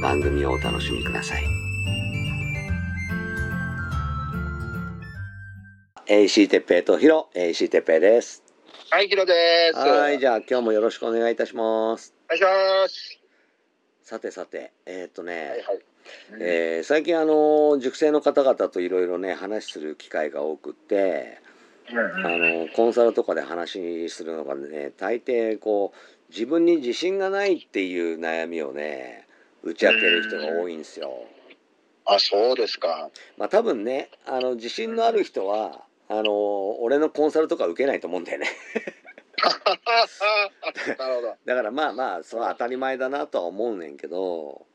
番組をお楽しみください。AC てっぺいとヒロ、AC てっぺいです。はい、ヒロです。はい、じゃあ今日もよろしくお願いいたしますお。願いします。さてさて、えーっとね、はいはい。えー最近あの塾生の方々といろいろね話する機会が多くって、うんあのコンサルとかで話するのがね大抵こう自分に自信がないっていう悩みをね打ち明ける人が多いんですよ。あ、そうですか。まあ多分ねあの自信のある人はあの俺のコンサルとか受けないと思うんだよね。なるほど。だからまあまあそれは当たり前だなとは思うねんけど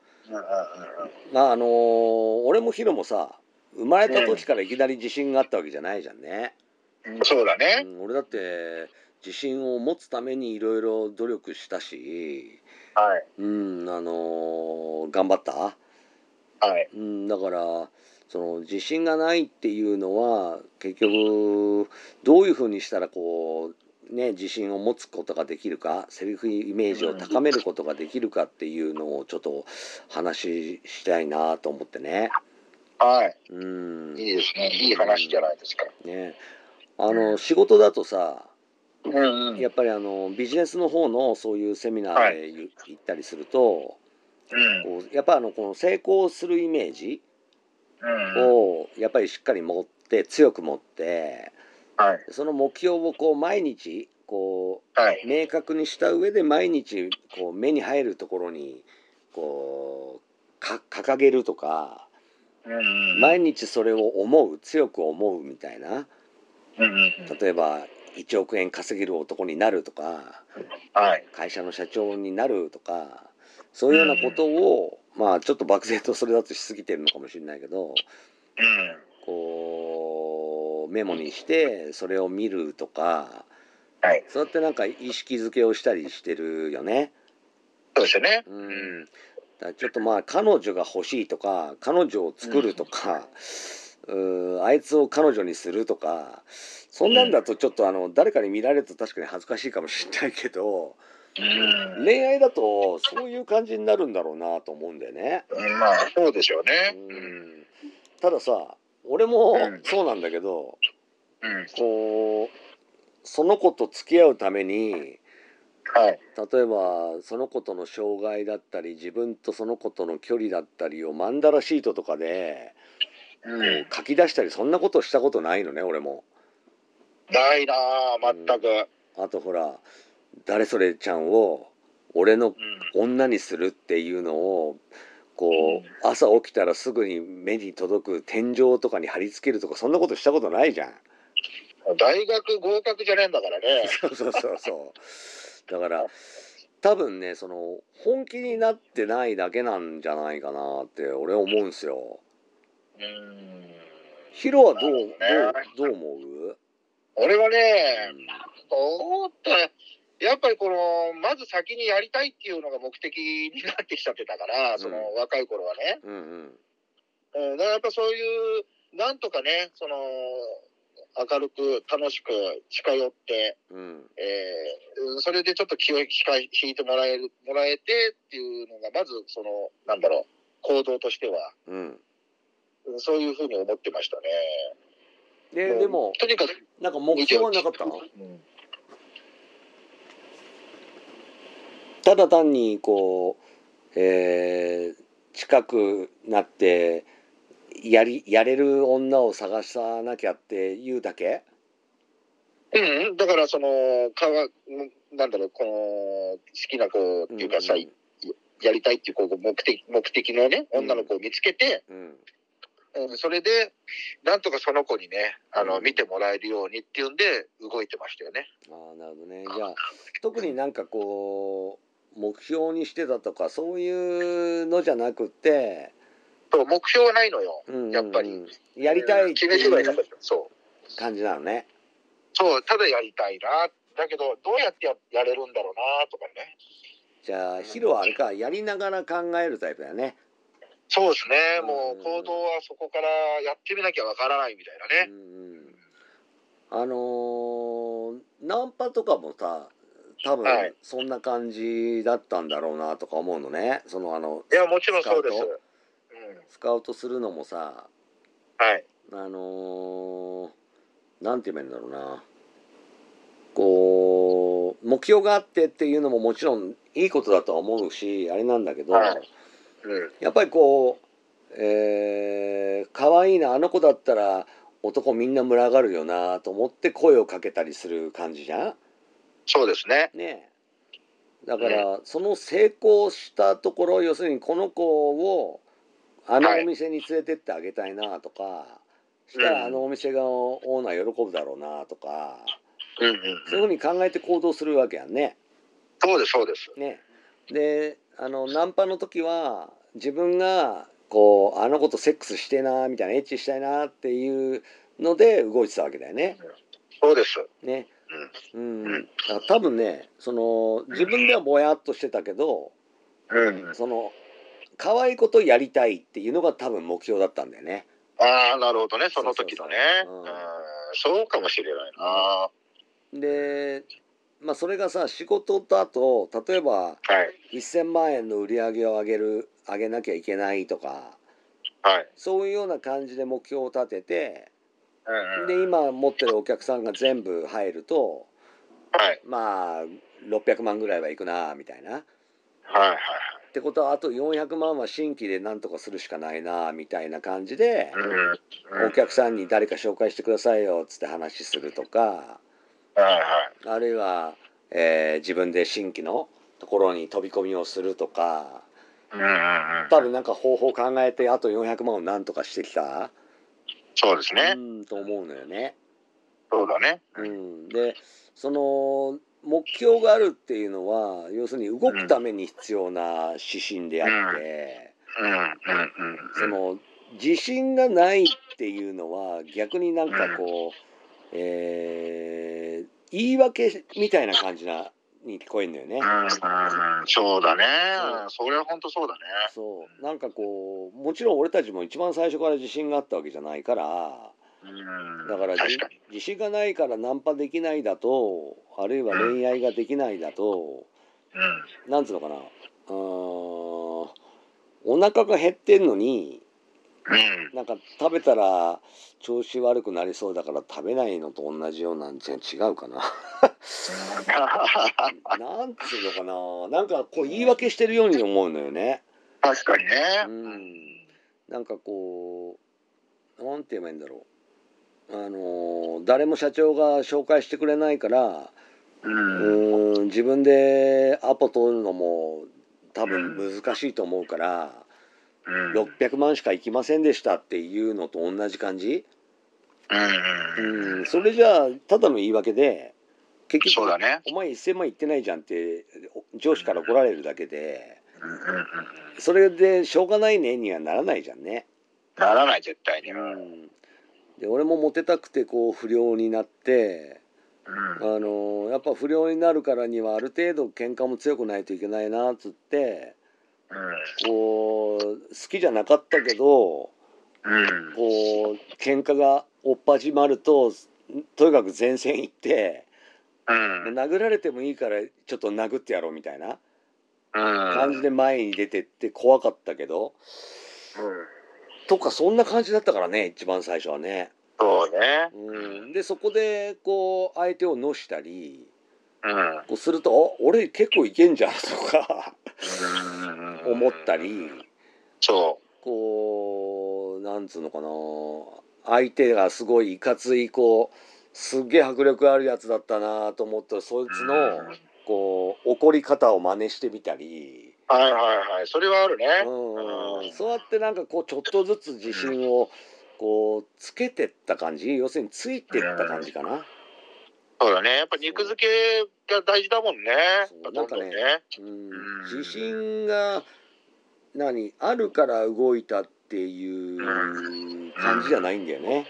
まああの俺もヒロもさ生まれた時からいきなり自信があったわけじゃないじゃんね。うんそうだね。うん俺だって自信を持つためにいろいろ努力したし、はい。うん、あのー頑張った、はい。うん、だからその自信がないっていうのは結局どういうふうにしたらこうね自信を持つことができるかセルフイメージを高めることができるかっていうのをちょっと話したいなと思ってね。はい。うん、いいですね。いい話じゃないですか。ねあの仕事だとさうんうん。やっぱりあのビジネスの方のそういうセミナーで言行ったりすると、うん。こうやっぱあのこの成功するイメージうん。をやっぱりしっかり持って強く持ってはい。その目標をこう毎日こはい。う明確にした上で毎日こう目に入るところにこうか掲げるとかうん。毎日それを思う強く思うみたいな。例えば1億円稼げる男になるとかはい。会社の社長になるとかそういうようなことを、まあちょっと漠然とそれだとしすぎてるのかもしれないけどうん。こうメモにしてそれを見るとかはい。そうやってなんか意識づけをしたりしてるよね。そうですよね。うん、ちょっとまあ彼女が欲しいとか彼女を作るとか、うーあいつを彼女にするとかそんなんだとちょっとあの誰かに見られると確かに恥ずかしいかもしれないけどうん。恋愛だとそういう感じになるんだろうなと思うんだよね。うんまあ、そうでしょうね。うんたださ俺もうんそうなんだけどうん。こうその子と付き合うためにはい。例えばその子との障害だったり自分とその子との距離だったりをマンダラシートとかでこうん。う書き出したりそんなことしたことないのね俺も。ないなあ、全く。あとほら誰それちゃんを俺のうん。女にするっていうのをこう朝起きたらすぐに目に届く天井とかに貼り付けるとかそんなことしたことないじゃん。大学合格じゃねえんだからね。そうそうそうそう。だから多分ねその本気になってないだけなんじゃないかなって俺は思うんすよ。うん。ヒロはどうどうどう思う？俺はね、どうって、やっぱりこの、まず先にやりたいっていうのが目的になってきちゃってたから、その若い頃はね。うんうんうん、だからやっぱそういう、なんとかね、その、明るく楽しく近寄って、うんえーそれでちょっと気を引か引いてもらえる、もらえてっていうのが、まずその、なんだろう、行動としては、うん。うんそういうふうに思ってましたね。ででもとにかく、なんか目標はなかった？の？うん。ただ単にこう、えー近くなってやりやれる女を探さなきゃっていうだけ？うん、だからその、かわ、なんだろう、この、好きな子っていうかさ、うんやりたいっていうこう目的、目的のね、うん。女の子を見つけて、うんうん、それで、なんとかその子にね、あの、うん見てもらえるようにっていうんで、動いてましたよね。ああなるほどねじゃあ特になんかこう目標にしてたとかそういうのじゃなくて、そう、目標はないのよ。うんうんうんやっぱりやりたいって決めてはいないうかった。そう。感じなのねそう、ただやりたいな。だけど、どうやってややれるんだろうな、とかね。じゃあヒロはあれかやりながら考えるタイプだよねそうですね。もう行動はそこからやってみなきゃわからないみたいなね。うんうんあのーナンパとかもさ多分はいそんな感じだったんだろうなとか思うのねそのあのいや、もちろんそうです。スカウうん。スカウトするのもさはい。あのーなんて言えばいいんだろうなこう目標があってっていうのももちろんいいことだとは思うしあれなんだけど、はいうん。やっぱりこうえー、可愛いなあの子だったら男みんな群がるよなと思って声をかけたりする感じじゃそうですね。んねえだから、その成功したところ要するにこの子をあのお店に連れてってあげたいなとか、したうんらあのお店がオーナー喜ぶだろうなとか、うんうん。そういうふうに考えて行動するわけやんね。そうです、そうです。ねであのナンパの時は自分がこうあの子とセックスしてえなみたいなエッチしたいなっていうので動いてたわけだよね。そうです。ねうん、うんだから多分ねその自分ではぼやっとしてたけどうん。その可愛いことやりたいっていうのが多分目標だったんだよね。ああ、なるほどね。その時のね。そうかもしれないな。でまあそれがさ仕事だと例えばはい。1,000万円の売り上げを上げる上げなきゃいけないとかはい。そういうような感じで目標を立ててうんうん。で今持ってるお客さんが全部入るとはい。まあ600万ぐらいはいくなみたいな。はいはいってことはあと400万は新規でなんとかするしかないなみたいな感じではい。うん。うんお客さんに誰か紹介してくださいよっつって話するとかはいはい。あるいは、えー自分で新規のところに飛び込みをするとかうんうんうん。多分なんか方法考えてあと400万をなんとかしてきた？うそうですね。んと思うのよね。そうだね。うん、でその目標があるっていうのは要するに動くために必要な指針であって、うんうんうん。その自信がないっていうのは逆になんかこう、えー言い訳みたいな感じなに聞こえるのよね。うん。そうだねそれは本当そうだね。そうなんかこうもちろん俺たちも一番最初から自信があったわけじゃないからうん。だから。自信がないからナンパできないだとあるいは恋愛ができないだとうん。なんつうのかなうーんお腹が減ってんのにうん。なんか食べたら調子悪くなりそうだから食べないのと同じようなんじゃ違うかななんつうのかななんかこう言い訳してるように思うのよね確かにね。うんなんかこうなんて言えばいいんだろうあのー誰も社長が紹介してくれないからう。うん自分でアポ取るのも多分難しいと思うからうん。600万しか行きませんでしたっていうのと同じ感じ？うん。うんそれじゃあただの言い訳で結局。お前1,000万いってないじゃんって上司から怒られるだけでうんうんうん。それでしょうがないねにはならないじゃんね。ならない、絶対に。う。うんん、で俺もモテたくてこう不良になってあのやっぱ不良になるからにはある程度喧嘩も強くないといけないなっつってこう好きじゃなかったけどうん。こう喧嘩が追っ始まるととにかく前線行ってうん。殴られてもいいからちょっと殴ってやろうみたいな感感じで前に出てって怖かったけどとかそんな感じだったからね一番最初はね。そうね。うん、でそこでこう相手をのしたりうん。こうすると「あ俺結構いけんじゃん」とか思ったり。そこうなんつうのかな。相手がすごいいかついこうすっげえ迫力あるやつだったなと思ってそいつのこう怒り方を真似してみたり、う。はいはいはい。それはあるね。うん、そうやってなんかこうちょっとずつ自信をこうつけてった感じ。要するについてった感じかな。そうだね。やっぱ肉付けが大事だもんね。そうどんどんね。自信が何？あるから動いたっていう感じじゃないんだよね。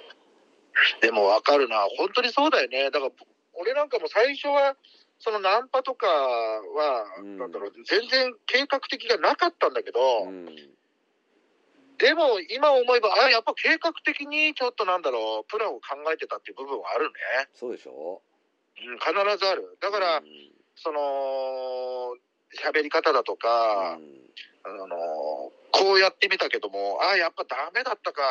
でもわかるな。本当にそうだよね。だから、俺なんかも最初は、そのナンパとかは、うんなんだろう、全然計画的がなかったんだけど、うんでも今思えば、あやっぱ計画的にちょっとなんだろう、プランを考えてたっていう部分はあるね。そうでしょ？うん、必ずある。だから、うんその、喋り方だとか、あの、こうやってみたけども、あやっぱダメだったか、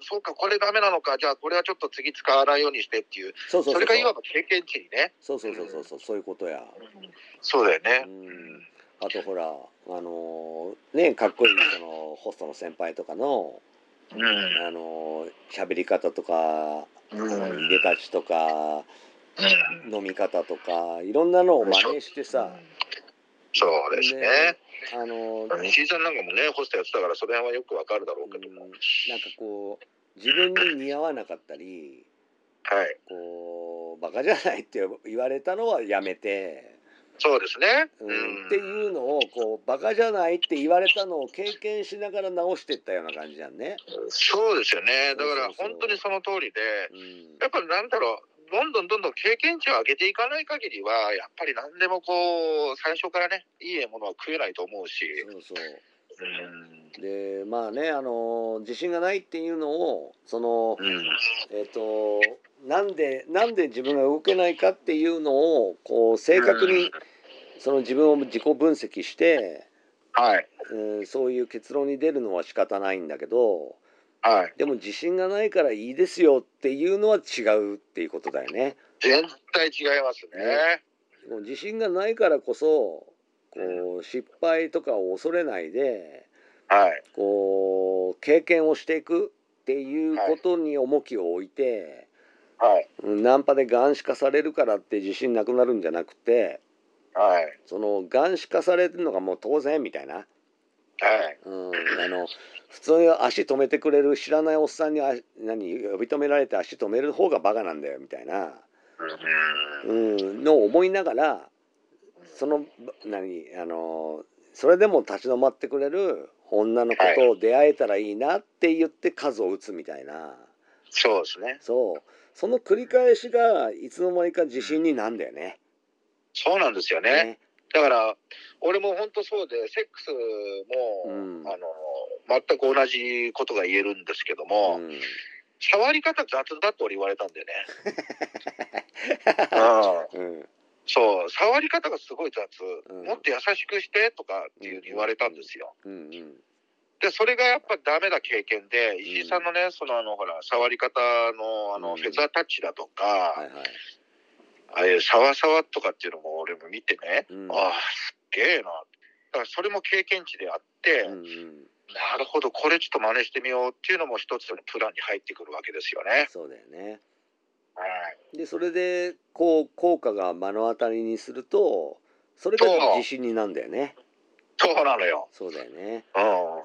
そうか、これダメなのか、じゃあこれはちょっと次使わないようにしてっていう、そうそうそうそれがいわば経験値にね。そうそうそうそうそうそういうことや。そうだよねう。んあとほらあのねかっこいいそのホストの先輩とかのうん。あの喋り方とかうんいでたちとか 飲み方とかいろんなのを真似してさそうですね。あの石井さんなんかもね、ホストやってたから、その辺はよくわかるだろうけども。うんなんかこう自分に似合わなかったりはい。こうバカじゃないって言われたのはやめて、そうですね。ううんん。っていうのをこうバカじゃないって言われたのを経験しながら直してったような感じじゃんね。そうですよね。だから本当にその通りで、うんやっぱりなんだろう、どんどんどんどん経験値を上げていかない限りは、やっぱり何でもこう、最初からね、いいものは食えないと思うし。そうそううん。でまあねあの自信がないっていうのをそのうん。えっ、となんでなんで自分が動けないかっていうのをこう正確にその自分を自己分析して、はい。うん、そういう結論に出るのは仕方ないんだけどはい。でも自信がないからいいですよっていうのは違うっていうことだよね。全体違いますね。もう自信がないからこそこう失敗とかを恐れないではい。こう経験をしていくっていうことに重きを置いて、はい。うんナンパで眼視化されるからって自信なくなるんじゃなくてはい。その眼視化されてるのがもう当然みたいな、はい。うん、あの普通に足止めてくれる知らないおっさんにあ何呼び止められて足止める方がバカなんだよみたいな、うん。うん、のを思いながらその何あのそれでも立ち止まってくれる女の子と出会えたらいいなって言って数を打つみたいな。そうですね。そうその繰り返しがいつの間にか自信になんだよね。そうなんですよね。だから、俺も本当そうで、セックスも、うんあの、全く同じことが言えるんですけども、うん触り方雑だって俺言われたんだよね。うんうんそう、触り方がすごい雑。うんもっと優しくしてとかっていうに言われたんですよ。で、それがやっぱダメな経験で、石井さんのね、そのあの、ほら、触り方の、あの、うんフェザータッチだとか、はいはい。ああいうサワサワとかっていうのも俺も見てね、うんああ、すっげえな。だからそれも経験値であって、うんうんなるほど、これちょっと真似してみようっていうのも一つのプランに入ってくるわけですよね。そうだよね。はい。でそれでこう効果が目の当たりにするとそれが自信になんだよね。そうなのよ。そうだよね。うん、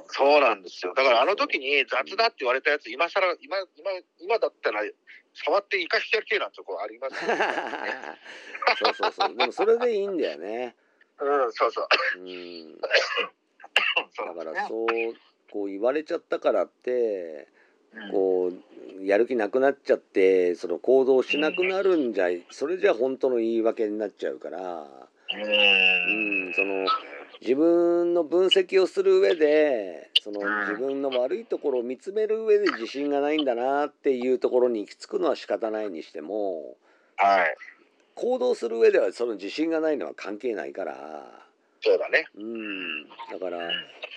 そうなんですよ。だからあの時に雑だって言われたやつ、今更、今、今、今だったら、触って生かしてやる系なんてとこありますよ、そうそうそう。でもそれでいいんだよね。うん、そうそう。うん。そうだからそうこう言われちゃったからってうんこうやる気なくなっちゃってその行動しなくなるんじゃそれじゃ本当の言い訳になっちゃうから。ううんん、その自分の分析をする上でそのうん自分の悪いところを見つめる上で自信がないんだなっていうところに行き着くのは仕方ないにしてもはい。行動する上ではその自信がないのは関係ないから、そうだね。うん、だから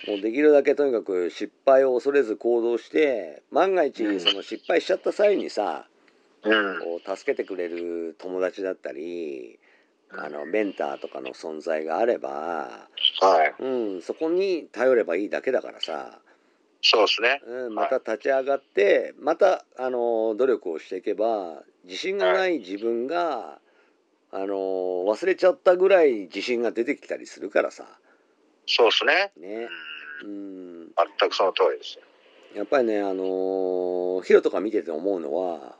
もうできるだけとにかく失敗を恐れず行動して万が一うんその失敗しちゃった際にさうん。こう助けてくれる友達だったりあのメンターとかの存在があれば。はい。うん、そこに頼ればいいだけだからさ、そうですね。うん、また立ち上がってまたあの努力をしていけば自信がない自分が、あの忘れちゃったぐらい自信が出てきたりするからさそうですね。ねううんん全くその通りですよ。やっぱりねあのヒロとか見てて思うのは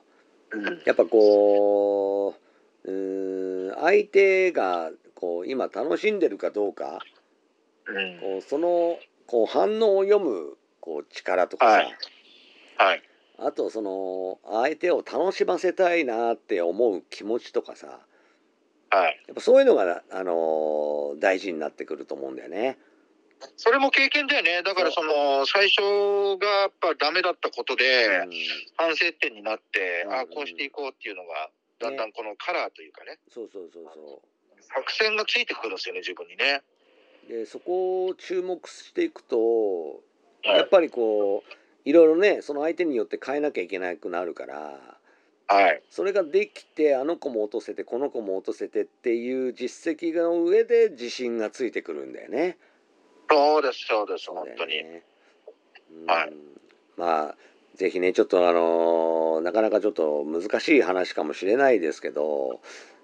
うん。やっぱこううん相手がこう今楽しんでるかどうかうん。こうそのこう反応を読むこう力とかさ、はいはい。あとその相手を楽しませたいなって思う気持ちとかさはい。やっぱそういうのが、あの大事になってくると思うんだよね。それも経験だよね。だからその、最初がやっぱダメだったことで、うん反省点になって、うんあこうしていこうっていうのが、だんだんこのカラーというかね、そうそうそうそ作戦がついてくるんですよね、自分にね。う。でそこを注目していくとはいやっぱりこういろいろねその相手によって変えなきゃいけなくなるからはい。それができてあの子も落とせてこの子も落とせてっていう実績の上で自信がついてくるんだよね。そうです、そうです、本当に。はいまあぜひねちょっとあのなかなかちょっと難しい話かもしれないですけど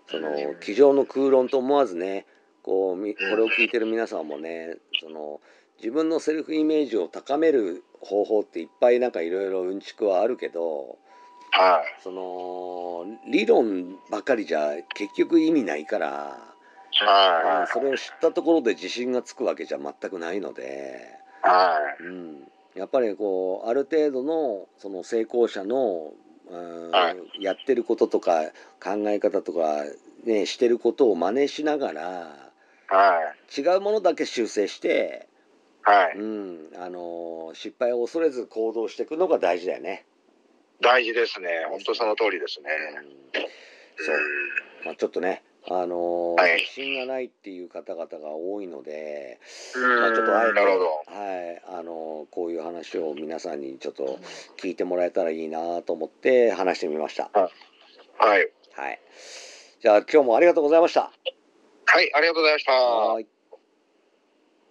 そのうん机上の空論と思わずねこうみこれを聞いてる皆さんもねその自分のセルフイメージを高める方法っていっぱいなんかいろいろうんちくはあるけどはい。その理論ばかりじゃ結局意味ないから。はそれを知ったところで自信がつくわけじゃ全くないので、い。はうん、やっぱりこうある程度のその成功者の、うんはやってることとか考え方とか、ね、してることを真似しながらい。はい。違うものだけ修正して、はい。うん、あの失敗を恐れず行動していくのが大事だよね。大事ですね。本当その通りですね。うんそうまあ、ちょっとね、あのはい自信がないっていう方々が多いので、うん。まあ、ちょっとあえて。はい、あのこういう話を皆さんにちょっと聞いてもらえたらいいなと思って話してみました。はい。はい。じゃあ今日もありがとうございました。はい、ありがとうございました。はい。